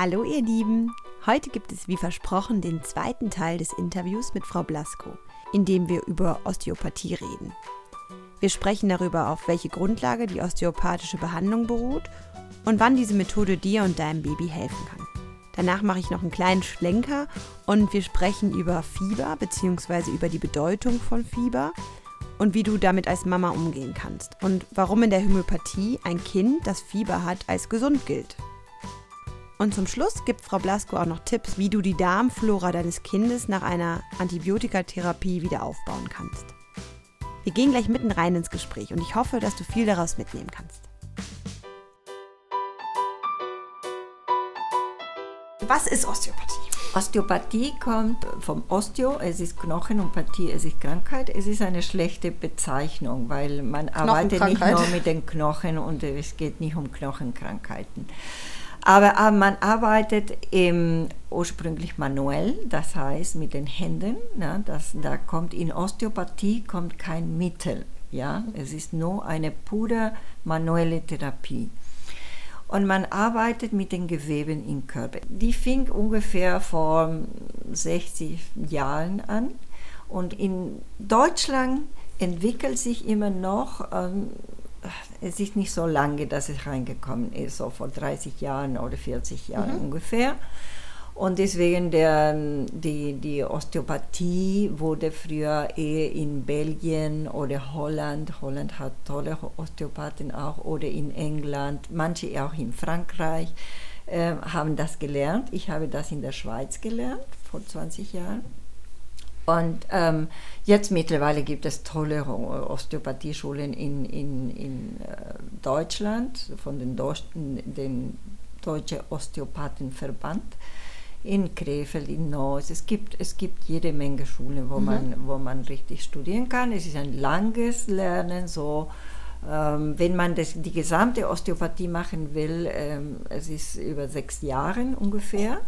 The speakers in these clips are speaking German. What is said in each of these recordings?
Hallo ihr Lieben! Heute gibt es wie versprochen den zweiten Teil des Interviews mit Frau Blasko, in dem wir über Osteopathie reden. Wir sprechen darüber, auf welche Grundlage die osteopathische Behandlung beruht und wann diese Methode dir und deinem Baby helfen kann. Danach mache ich noch einen kleinen Schlenker und wir sprechen über Fieber bzw. über die Bedeutung von Fieber und wie du damit als Mama umgehen kannst und warum in der Homöopathie ein Kind, das Fieber hat, als gesund gilt. Und zum Schluss gibt Frau Blasko auch noch Tipps, wie du die Darmflora deines Kindes nach einer Antibiotikatherapie wieder aufbauen kannst. Wir gehen gleich mitten rein ins Gespräch und ich hoffe, dass du viel daraus mitnehmen kannst. Was ist Osteopathie? Osteopathie kommt vom Osteo, es ist Knochen und Pathie, es ist Krankheit. Es ist eine schlechte Bezeichnung, weil man arbeitet nicht nur mit den Knochen und es geht nicht um Knochenkrankheiten. Aber, aber man arbeitet eben ursprünglich manuell, das heißt mit den Händen. Ja, das, da kommt in Osteopathie kommt kein Mittel. Ja, es ist nur eine pure manuelle Therapie. Und man arbeitet mit den Geweben im Körper. Die fing ungefähr vor 60 Jahren an. Und in Deutschland entwickelt sich immer noch ähm, es ist nicht so lange, dass es reingekommen ist, so vor 30 Jahren oder 40 Jahren mhm. ungefähr. Und deswegen der, die, die Osteopathie wurde früher eher in Belgien oder Holland, Holland hat tolle Osteopathen auch, oder in England, manche auch in Frankreich, äh, haben das gelernt. Ich habe das in der Schweiz gelernt, vor 20 Jahren. Und ähm, jetzt mittlerweile gibt es tolle Osteopathieschulen in, in, in äh, Deutschland, von den, Deutschen, den Deutschen Osteopathenverband in Krefeld, in Neuss. Es gibt, es gibt jede Menge Schulen, wo, mhm. man, wo man richtig studieren kann. Es ist ein langes Lernen, so wenn man das, die gesamte Osteopathie machen will, ähm, es ist über sechs Jahre ungefähr.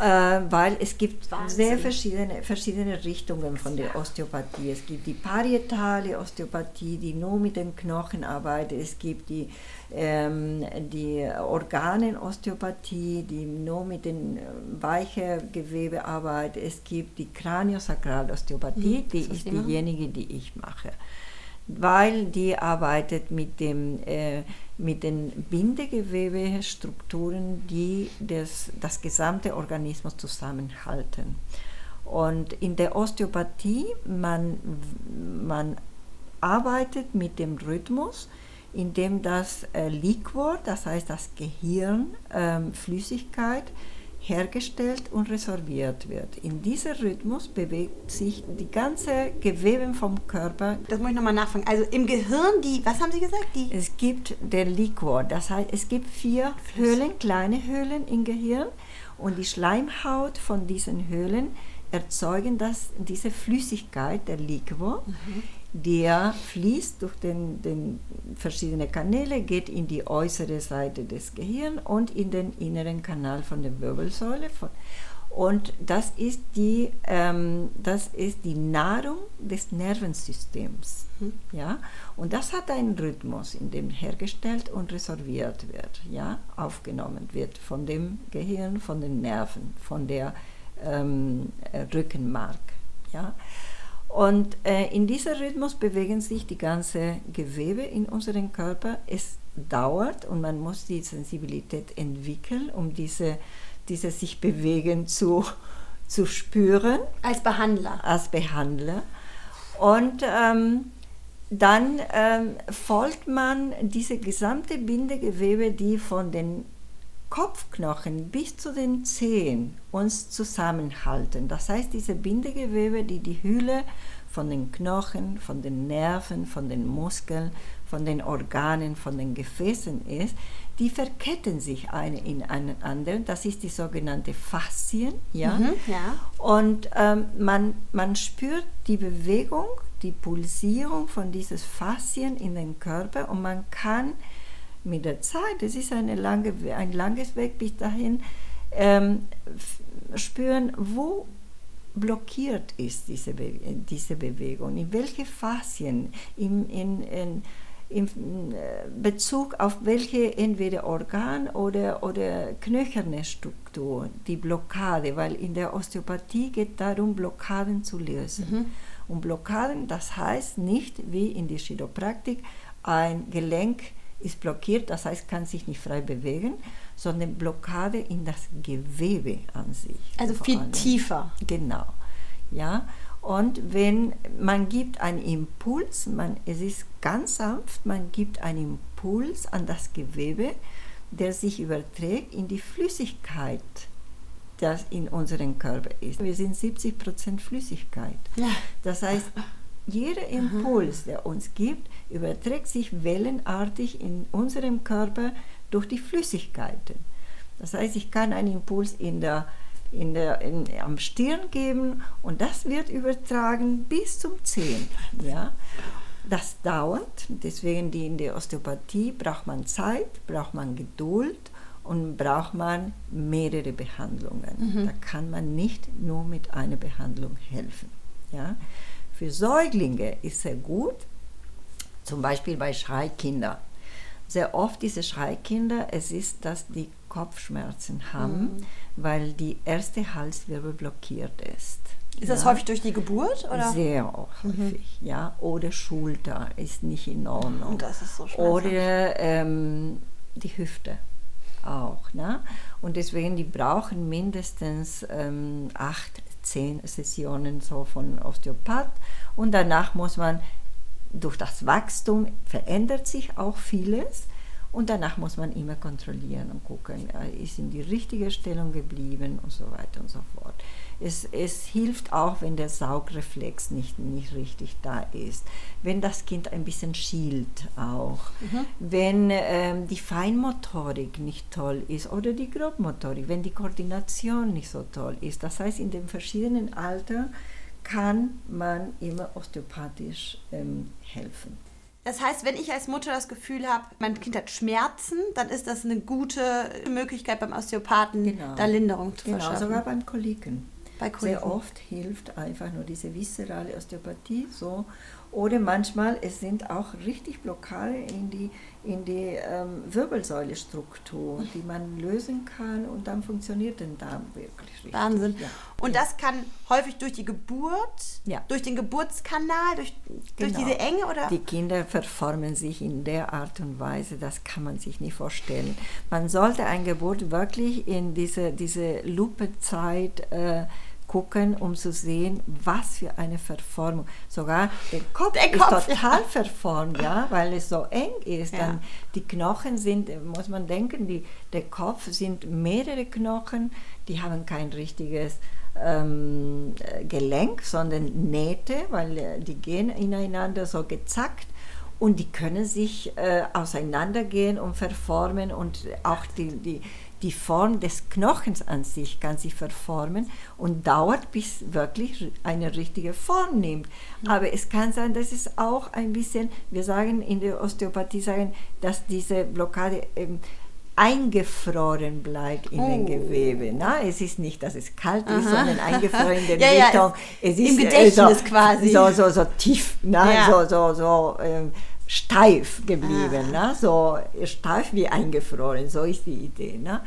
Äh, weil es gibt Wahnsinn. sehr verschiedene, verschiedene Richtungen von der Osteopathie. Es gibt die parietale Osteopathie, die nur mit den Knochen arbeitet. Es gibt die, ähm, die Organenosteopathie, die nur mit den äh, weichen Gewebe arbeitet. Es gibt die Kraniosakralosteopathie, mhm, die ist diejenige, die ich mache weil die arbeitet mit, dem, äh, mit den Bindegewebestrukturen, die das, das gesamte Organismus zusammenhalten. Und in der Osteopathie, man, man arbeitet mit dem Rhythmus, indem das äh, Liquor, das heißt das Gehirn, ähm, Flüssigkeit, hergestellt und resorbiert wird. In diesem Rhythmus bewegt sich die ganze Gewebe vom Körper. Das muss ich nochmal nachfragen. Also im Gehirn, die, was haben Sie gesagt? Die es gibt der Liquor, das heißt, es gibt vier Höhlen, kleine Höhlen im Gehirn und die Schleimhaut von diesen Höhlen erzeugen das, diese Flüssigkeit, der Liquor. Mhm der fließt durch den, den verschiedene Kanäle, geht in die äußere Seite des Gehirns und in den inneren Kanal von der Wirbelsäule. Und das ist die, ähm, das ist die Nahrung des Nervensystems. Mhm. Ja? Und das hat einen Rhythmus, in dem hergestellt und resorbiert wird, ja? aufgenommen wird von dem Gehirn, von den Nerven, von der ähm, Rückenmark. Ja? Und äh, in diesem Rhythmus bewegen sich die ganzen Gewebe in unserem Körper. Es dauert und man muss die Sensibilität entwickeln, um diese, diese sich bewegen zu, zu spüren. Als Behandler. Als Behandler. Und ähm, dann ähm, folgt man diese gesamte Bindegewebe, die von den Kopfknochen bis zu den Zehen uns zusammenhalten. Das heißt, diese Bindegewebe, die die Hülle von den Knochen, von den Nerven, von den Muskeln, von den Organen, von den Gefäßen ist, die verketten sich eine in einen anderen. Das ist die sogenannte Faszien. Ja? Mhm, ja. Und ähm, man, man spürt die Bewegung, die Pulsierung von diesen Faszien in den Körper und man kann mit der Zeit, es ist eine lange, ein langes Weg bis dahin, ähm, spüren, wo blockiert ist diese, Be diese Bewegung, in welche Faszien, in, in, in, in äh, Bezug auf welche entweder Organ oder, oder knöcherne Struktur, die Blockade, weil in der Osteopathie geht darum, Blockaden zu lösen. Mhm. Und Blockaden, das heißt nicht wie in der Chiropraktik, ein Gelenk ist blockiert, das heißt, kann sich nicht frei bewegen, sondern Blockade in das Gewebe an sich. Also viel allem. tiefer. Genau. Ja, und wenn man gibt einen Impuls, man, es ist ganz sanft, man gibt einen Impuls an das Gewebe, der sich überträgt in die Flüssigkeit, das in unserem Körper ist. Wir sind 70 Prozent Flüssigkeit. Ja. Das heißt, jeder Impuls, der uns gibt, überträgt sich wellenartig in unserem Körper durch die Flüssigkeiten. Das heißt, ich kann einen Impuls in der, in der, in, am Stirn geben und das wird übertragen bis zum Zehen. Ja? Das dauert, deswegen die in der Osteopathie braucht man Zeit, braucht man Geduld und braucht man mehrere Behandlungen. Mhm. Da kann man nicht nur mit einer Behandlung helfen. Ja? Für Säuglinge ist sehr gut, zum Beispiel bei Schreikindern. Sehr oft diese Schreikinder, es ist, dass die Kopfschmerzen haben, mhm. weil die erste Halswirbel blockiert ist. Ist ja. das häufig durch die Geburt? Oder? Sehr häufig, mhm. ja. Oder Schulter ist nicht in Ordnung. Das ist so Oder ähm, die Hüfte auch. Ne? Und deswegen, die brauchen mindestens ähm, acht, zehn Sessionen so von Osteopath. Und danach muss man durch das Wachstum verändert sich auch vieles und danach muss man immer kontrollieren und gucken, ist in die richtige Stellung geblieben und so weiter und so fort. Es, es hilft auch, wenn der Saugreflex nicht, nicht richtig da ist, wenn das Kind ein bisschen schielt auch, mhm. wenn ähm, die Feinmotorik nicht toll ist oder die Grobmotorik, wenn die Koordination nicht so toll ist. Das heißt, in den verschiedenen Alter kann man immer osteopathisch ähm, helfen. Das heißt, wenn ich als Mutter das Gefühl habe, mein Kind hat Schmerzen, dann ist das eine gute Möglichkeit beim Osteopathen, genau. da Linderung zu genau, verschaffen. Genau, sogar beim Koliken. Bei Koliken. Sehr oft hilft einfach nur diese viszerale Osteopathie so oder manchmal, es sind auch richtig Blockade in die, in die ähm, Wirbelsäulestruktur, die man lösen kann und dann funktioniert der Darm wirklich richtig. Wahnsinn. Ja. Und das kann häufig durch die Geburt, ja. durch den Geburtskanal, durch, durch genau. diese Enge oder? Die Kinder verformen sich in der Art und Weise, das kann man sich nicht vorstellen. Man sollte eine Geburt wirklich in diese, diese Lupezeit äh, gucken, um zu sehen, was für eine Verformung. Sogar der Kopf, der Kopf ist total ja. verformt, ja, weil es so eng ist. Ja. Dann die Knochen sind, muss man denken, die, der Kopf sind mehrere Knochen, die haben kein richtiges ähm, Gelenk, sondern Nähte, weil äh, die gehen ineinander so gezackt und die können sich äh, auseinandergehen und verformen und auch die, die die Form des Knochens an sich kann sich verformen und dauert, bis wirklich eine richtige Form nimmt. Aber es kann sein, dass es auch ein bisschen, wir sagen in der Osteopathie, sagen, dass diese Blockade ähm, eingefroren bleibt in oh. den Gewebe. Na, es ist nicht, dass es kalt ist, Aha. sondern eingefroren in der ja, Richtung. Ja, es, es ist im Gedächtnis äh, so, quasi. So, so, so tief, na, ja. so, so, so. Ähm, steif geblieben, ah. ne? so steif wie eingefroren, so ist die Idee. Ne?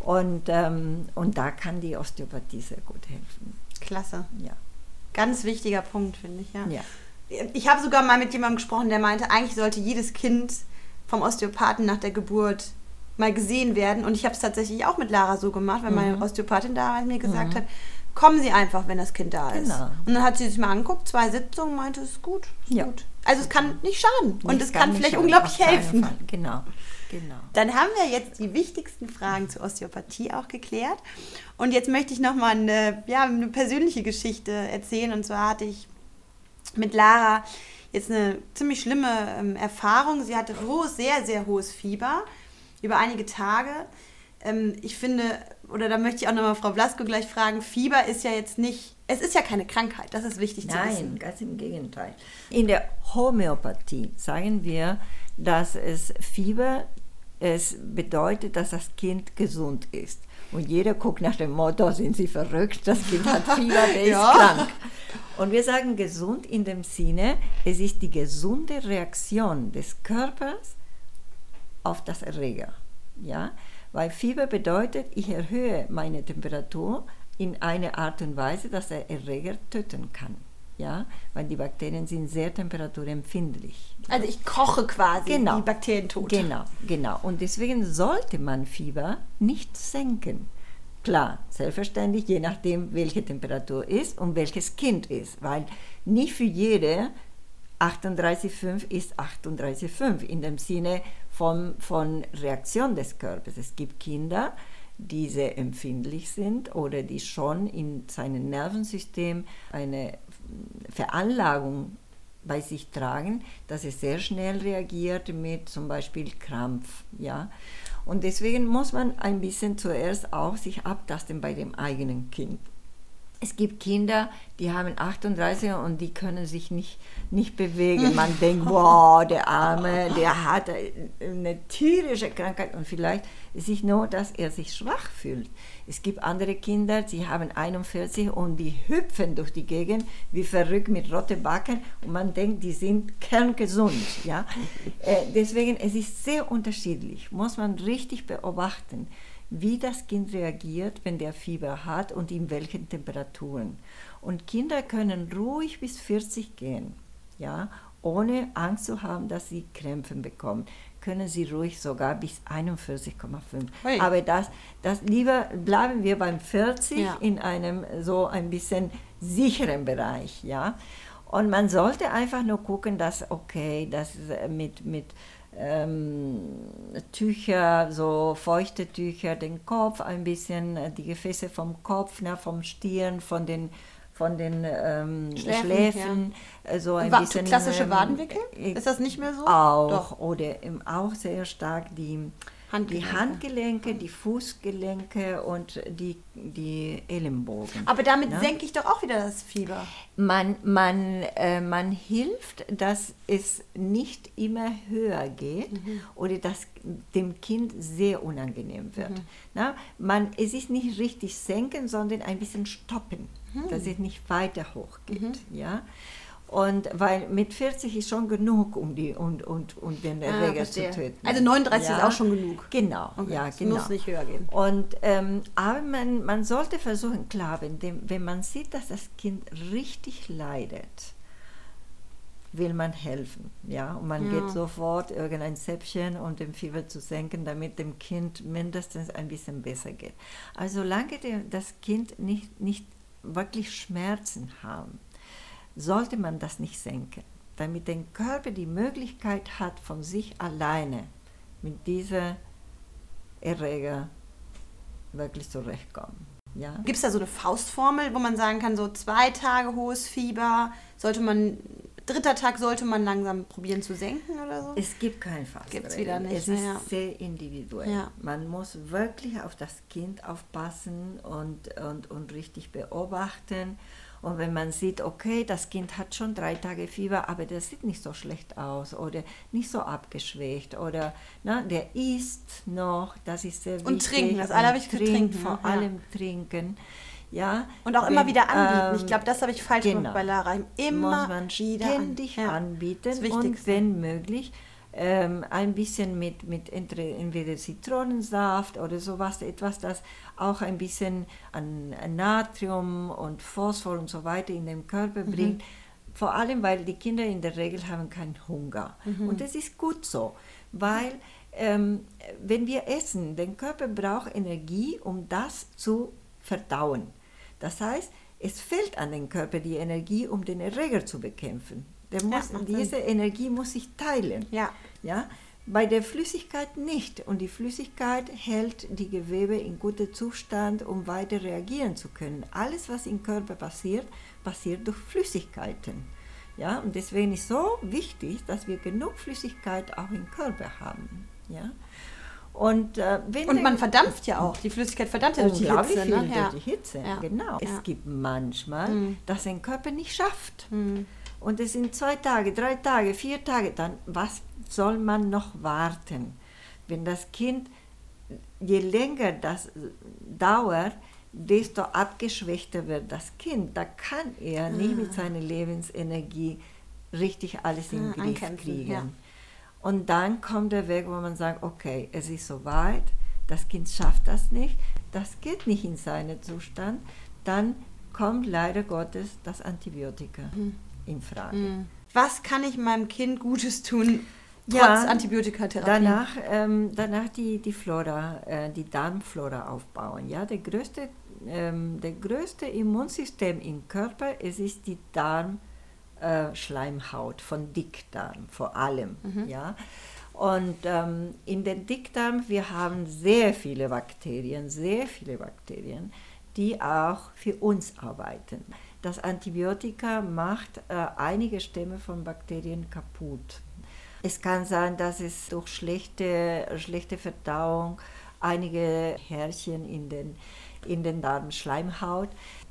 Und, ähm, und da kann die Osteopathie sehr gut helfen. Klasse. Ja. Ganz wichtiger Punkt, finde ich, ja. ja. Ich habe sogar mal mit jemandem gesprochen, der meinte, eigentlich sollte jedes Kind vom Osteopathen nach der Geburt mal gesehen werden. Und ich habe es tatsächlich auch mit Lara so gemacht, weil mhm. meine Osteopathin damals mir gesagt mhm. hat, kommen Sie einfach, wenn das Kind da ist. Genau. Und dann hat sie sich mal angeguckt, zwei Sitzungen, meinte, es ist gut, ist ja. gut. Also es kann nicht schaden und es kann vielleicht schaden, unglaublich helfen. Genau. Genau. Dann haben wir jetzt die wichtigsten Fragen zur Osteopathie auch geklärt. Und jetzt möchte ich nochmal eine, ja, eine persönliche Geschichte erzählen. Und zwar hatte ich mit Lara jetzt eine ziemlich schlimme ähm, Erfahrung. Sie hatte hohes, sehr, sehr hohes Fieber über einige Tage. Ähm, ich finde, oder da möchte ich auch nochmal Frau Blasko gleich fragen, Fieber ist ja jetzt nicht, es ist ja keine Krankheit, das ist wichtig Nein, zu wissen. Nein, ganz im Gegenteil. In der Homöopathie sagen wir, dass es Fieber, es bedeutet, dass das Kind gesund ist. Und jeder guckt nach dem Motto, sind Sie verrückt, das Kind hat Fieber, der ja. ist krank. Und wir sagen gesund in dem Sinne, es ist die gesunde Reaktion des Körpers auf das Erreger. Ja? Weil Fieber bedeutet, ich erhöhe meine Temperatur in eine Art und Weise, dass der Erreger töten kann. Ja, weil die Bakterien sind sehr temperaturempfindlich. Also ich koche quasi genau. die Bakterien tot. Genau, genau. Und deswegen sollte man Fieber nicht senken. Klar, selbstverständlich, je nachdem, welche Temperatur ist und welches Kind ist, weil nicht für jede 38,5 ist 38,5 in dem Sinne von, von Reaktion des Körpers. Es gibt Kinder, die sehr empfindlich sind oder die schon in seinem Nervensystem eine Veranlagung bei sich tragen, dass es sehr schnell reagiert mit zum Beispiel Krampf. Ja? Und deswegen muss man ein bisschen zuerst auch sich abtasten bei dem eigenen Kind. Es gibt Kinder, die haben 38 und die können sich nicht, nicht bewegen. Man denkt, wow, der Arme, der hat eine tierische Krankheit und vielleicht ist es nur, dass er sich schwach fühlt. Es gibt andere Kinder, die haben 41 und die hüpfen durch die Gegend wie verrückt mit roten Backen und man denkt, die sind kerngesund. Ja? Äh, deswegen, es ist sehr unterschiedlich, muss man richtig beobachten wie das Kind reagiert, wenn der Fieber hat und in welchen Temperaturen. Und Kinder können ruhig bis 40 gehen, ja, ohne Angst zu haben, dass sie Krämpfe bekommen. Können sie ruhig sogar bis 41,5. Aber das, das lieber bleiben wir beim 40 ja. in einem so ein bisschen sicheren Bereich, ja. Und man sollte einfach nur gucken, dass okay, dass mit mit ähm, Tücher, so feuchte Tücher, den Kopf ein bisschen, äh, die Gefäße vom Kopf, ne, vom Stirn, von den von den ähm, Schläfen, Schläfen ja. so ein Wa bisschen klassische ähm, Wadenwickel. Äh, Ist das nicht mehr so? Auch Doch. oder auch sehr stark die Handgelenke. Die Handgelenke, die Fußgelenke und die, die Ellenbogen. Aber damit ne? senke ich doch auch wieder das Fieber. Man, man, äh, man hilft, dass es nicht immer höher geht mhm. oder dass dem Kind sehr unangenehm wird. Mhm. Na, man, es ist nicht richtig senken, sondern ein bisschen stoppen, mhm. dass es nicht weiter hochgeht. Mhm. Ja? Und weil mit 40 ist schon genug, um, die, und, und, und den ah, Erreger zu töten. Also 39 ja. ist auch schon genug. Genau, okay. ja, es genau. muss nicht höher gehen. Und, ähm, aber man, man sollte versuchen, klar, wenn, dem, wenn man sieht, dass das Kind richtig leidet, will man helfen. Ja? Und man ja. geht sofort irgendein Zäpfchen, um den Fieber zu senken, damit dem Kind mindestens ein bisschen besser geht. Also solange das Kind nicht, nicht wirklich Schmerzen haben, sollte man das nicht senken, damit der Körper die Möglichkeit hat, von sich alleine mit dieser Erreger wirklich zurechtkommen. Ja? Gibt es da so eine Faustformel, wo man sagen kann, so zwei Tage hohes Fieber, sollte man, dritter Tag sollte man langsam probieren zu senken oder so? Es gibt kein Faustformel. Gibt es wieder nicht. Es ist ja. sehr individuell. Ja. Man muss wirklich auf das Kind aufpassen und, und, und richtig beobachten und wenn man sieht, okay, das Kind hat schon drei Tage Fieber, aber der sieht nicht so schlecht aus oder nicht so abgeschwächt oder na, der isst noch, das ist sehr wichtig. Und trinken, das Allerwichtigste trinken. Vor ja. allem trinken. Ja, und auch wenn, immer wieder anbieten. ich glaube, das habe ich falsch genau, gemacht bei Lara. Immer muss man ständig an. anbieten und wenn möglich ähm, ein bisschen mit, mit entweder Zitronensaft oder sowas, etwas, das auch ein bisschen an, an Natrium und Phosphor und so weiter in den Körper mhm. bringt. Vor allem, weil die Kinder in der Regel haben keinen Hunger. Mhm. Und das ist gut so, weil ähm, wenn wir essen, der Körper braucht Energie, um das zu verdauen. Das heißt, es fehlt an den Körper die Energie, um den Erreger zu bekämpfen. Der muss, ja, diese Energie muss sich teilen. Ja. Ja? Bei der Flüssigkeit nicht. Und die Flüssigkeit hält die Gewebe in gutem Zustand, um weiter reagieren zu können. Alles, was im Körper passiert, passiert durch Flüssigkeiten. Ja? Und deswegen ist so wichtig, dass wir genug Flüssigkeit auch im Körper haben. Ja? Und, äh, und man verdampft ja auch. Die Flüssigkeit verdampft ja durch die Hitze. Viel ne? durch die Hitze, ja. genau. Ja. Es gibt manchmal, mhm. dass ein Körper nicht schafft. Mhm und es sind zwei Tage, drei Tage, vier Tage, dann was soll man noch warten? Wenn das Kind, je länger das dauert, desto abgeschwächter wird das Kind. Da kann er ah. nicht mit seiner Lebensenergie richtig alles in den ah, Griff kriegen. Ja. Und dann kommt der Weg, wo man sagt, okay, es ist soweit, das Kind schafft das nicht, das geht nicht in seinen Zustand, dann kommt leider Gottes das Antibiotika mhm. In Frage. Mhm. Was kann ich meinem Kind Gutes tun, trotz ja, Antibiotikatherapie? Danach, ähm, danach die, die Flora, äh, die Darmflora aufbauen. Ja, der größte, ähm, der größte Immunsystem im Körper, es ist die Darmschleimhaut äh, von Dickdarm vor allem. Mhm. Ja. Und ähm, in den Dickdarm, wir haben sehr viele Bakterien, sehr viele Bakterien, die auch für uns arbeiten. Das Antibiotika macht äh, einige Stämme von Bakterien kaputt. Es kann sein, dass es durch schlechte, schlechte Verdauung einige Härchen in den, in den Darmschleimhaut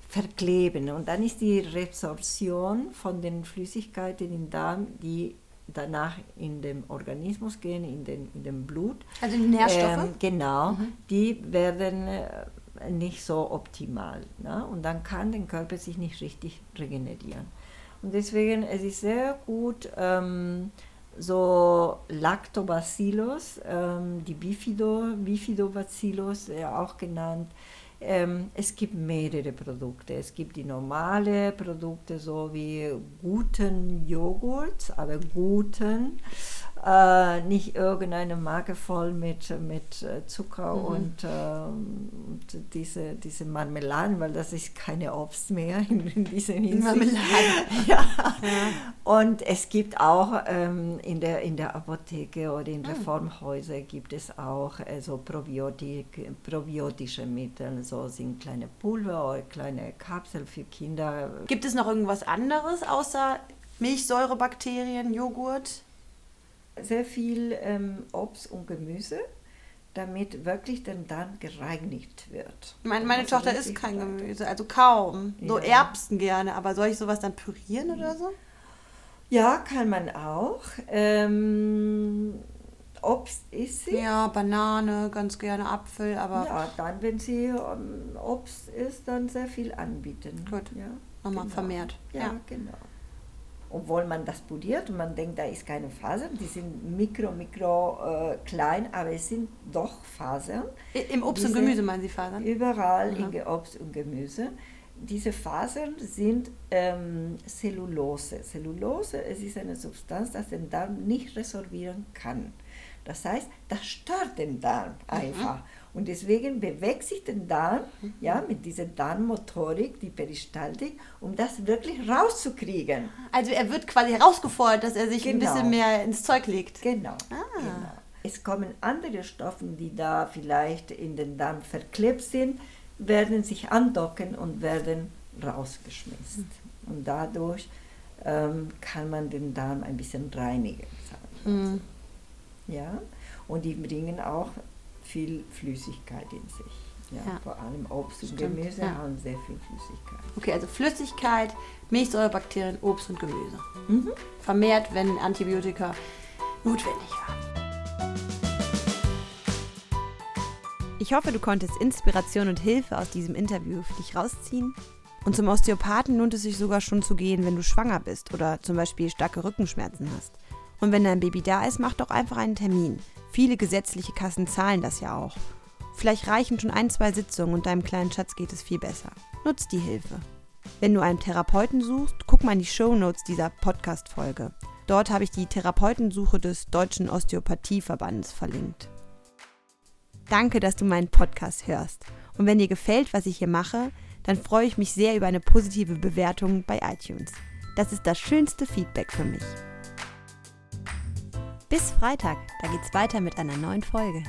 verkleben. Und dann ist die Resorption von den Flüssigkeiten im Darm, die danach in den Organismus gehen, in den, in den Blut. Also die Nährstoffe? Ähm, genau, mhm. die werden äh, nicht so optimal. Ne? Und dann kann der Körper sich nicht richtig regenerieren. Und deswegen es ist es sehr gut, ähm, so Lactobacillus, ähm, die Bifido, Bifidobacillus, äh, auch genannt. Ähm, es gibt mehrere Produkte. Es gibt die normale Produkte, so wie guten Joghurt, aber guten äh, nicht irgendeine Marke voll mit, mit äh, Zucker mhm. und, äh, und, diese, diese Marmeladen, weil das ist keine Obst mehr in, in diesem Hinsicht. Marmelade. ja. ja. Und es gibt auch ähm, in, der, in der Apotheke oder in ah. Reformhäusern gibt es auch also Probiotik, probiotische Mittel, so sind kleine Pulver oder kleine Kapseln für Kinder. Gibt es noch irgendwas anderes außer Milchsäurebakterien, Joghurt? Sehr viel ähm, Obst und Gemüse, damit wirklich dann dann gereinigt wird. Meine, meine also Tochter isst kein Gemüse, also kaum. So ja. Erbsen gerne, aber soll ich sowas dann pürieren oder so? Ja, kann man auch. Ähm, Obst isst sie. Ja, Banane, ganz gerne Apfel, aber. Ja, dann, wenn sie ähm, Obst isst, dann sehr viel anbieten. Gut. Ja, Nochmal genau. vermehrt. Ja, ja, genau obwohl man das poliert und man denkt, da ist keine Fasern, die sind mikro, mikro äh, klein, aber es sind doch Fasern. Im Obst und Gemüse meinen Sie Fasern? Überall Aha. in Obst und Gemüse. Diese Fasern sind ähm, Zellulose. Zellulose, es ist eine Substanz, die den Darm nicht resorbieren kann. Das heißt, das stört den Darm mhm. einfach. Mhm. Und deswegen bewegt sich der Darm ja, mit dieser Darmmotorik, die Peristaltik, um das wirklich rauszukriegen. Also er wird quasi herausgefordert, dass er sich genau. ein bisschen mehr ins Zeug legt. Genau. Ah. genau. Es kommen andere Stoffe, die da vielleicht in den Darm verklebt sind, werden sich andocken und werden rausgeschmissen. Mhm. Und dadurch ähm, kann man den Darm ein bisschen reinigen. Mhm. Ja? Und die bringen auch viel Flüssigkeit in sich. Ja, ja. Vor allem Obst und Stimmt, Gemüse ja. haben sehr viel Flüssigkeit. Okay, also Flüssigkeit, Milchsäurebakterien, Obst und Gemüse. Mhm. Vermehrt, wenn Antibiotika notwendig waren. Ich hoffe, du konntest Inspiration und Hilfe aus diesem Interview für dich rausziehen. Und zum Osteopathen lohnt es sich sogar schon zu gehen, wenn du schwanger bist oder zum Beispiel starke Rückenschmerzen hast. Und wenn dein Baby da ist, mach doch einfach einen Termin. Viele gesetzliche Kassen zahlen das ja auch. Vielleicht reichen schon ein, zwei Sitzungen und deinem kleinen Schatz geht es viel besser. Nutz die Hilfe. Wenn du einen Therapeuten suchst, guck mal in die Show Notes dieser Podcast-Folge. Dort habe ich die Therapeutensuche des Deutschen Osteopathieverbandes verlinkt. Danke, dass du meinen Podcast hörst. Und wenn dir gefällt, was ich hier mache, dann freue ich mich sehr über eine positive Bewertung bei iTunes. Das ist das schönste Feedback für mich. Bis Freitag, da geht's weiter mit einer neuen Folge.